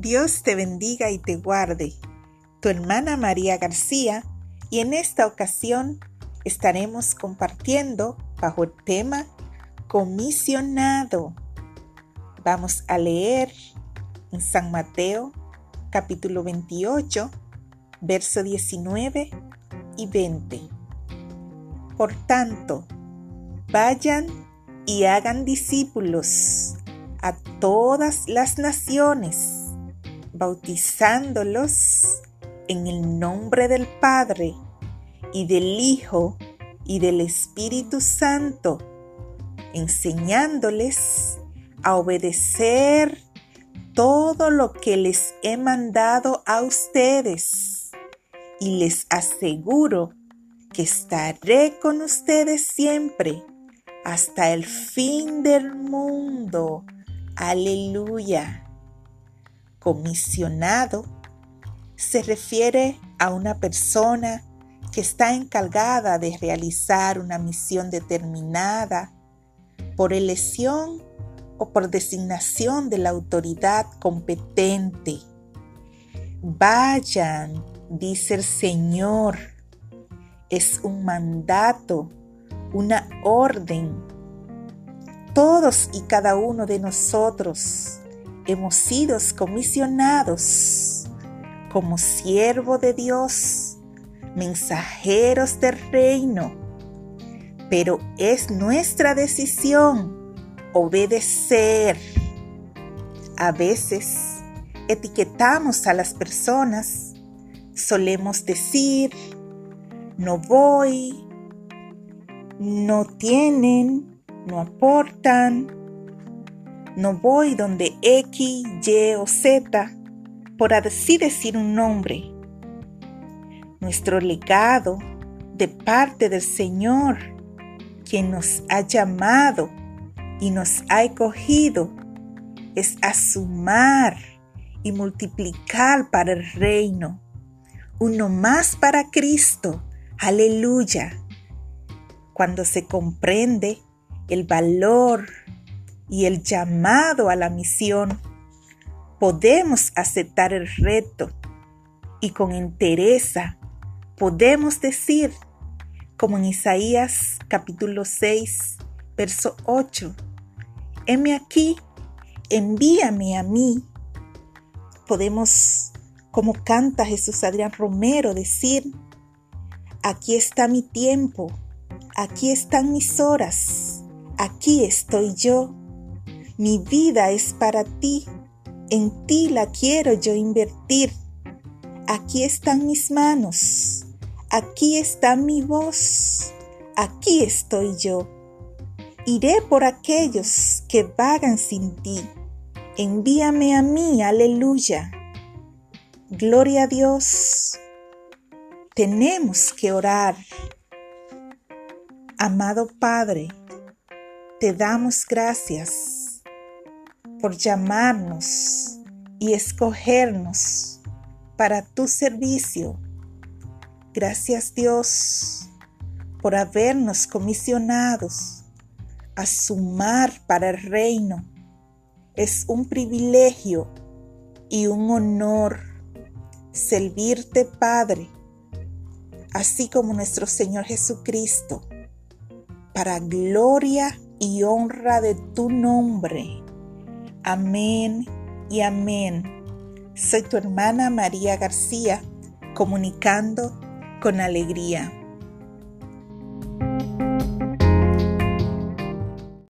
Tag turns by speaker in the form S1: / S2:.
S1: Dios te bendiga y te guarde. Tu hermana María García y en esta ocasión estaremos compartiendo bajo el tema comisionado. Vamos a leer en San Mateo capítulo 28, verso 19 y 20. Por tanto, vayan y hagan discípulos a todas las naciones, bautizándolos en el nombre del Padre y del Hijo y del Espíritu Santo, enseñándoles a obedecer todo lo que les he mandado a ustedes. Y les aseguro que estaré con ustedes siempre hasta el fin del mundo. Aleluya. Comisionado se refiere a una persona que está encargada de realizar una misión determinada por elección o por designación de la autoridad competente. Vayan, dice el Señor. Es un mandato, una orden. Todos y cada uno de nosotros hemos sido comisionados como siervo de Dios, mensajeros del reino, pero es nuestra decisión obedecer. A veces etiquetamos a las personas, solemos decir, no voy, no tienen, no aportan, no voy donde X, Y o Z, por así decir un nombre. Nuestro legado de parte del Señor, quien nos ha llamado y nos ha escogido, es asumar y multiplicar para el reino. Uno más para Cristo. Aleluya. Cuando se comprende el valor y el llamado a la misión, podemos aceptar el reto y con entereza podemos decir, como en Isaías capítulo 6, verso 8, heme aquí, envíame a mí. Podemos, como canta Jesús Adrián Romero, decir, aquí está mi tiempo, aquí están mis horas, aquí estoy yo mi vida es para ti, en ti la quiero yo invertir. Aquí están mis manos, aquí está mi voz, aquí estoy yo. Iré por aquellos que vagan sin ti. Envíame a mí, aleluya. Gloria a Dios. Tenemos que orar. Amado Padre, te damos gracias por llamarnos y escogernos para tu servicio. Gracias Dios por habernos comisionados a sumar para el reino. Es un privilegio y un honor servirte Padre, así como nuestro Señor Jesucristo, para gloria y honra de tu nombre. Amén y amén. Soy tu hermana María García, comunicando con alegría.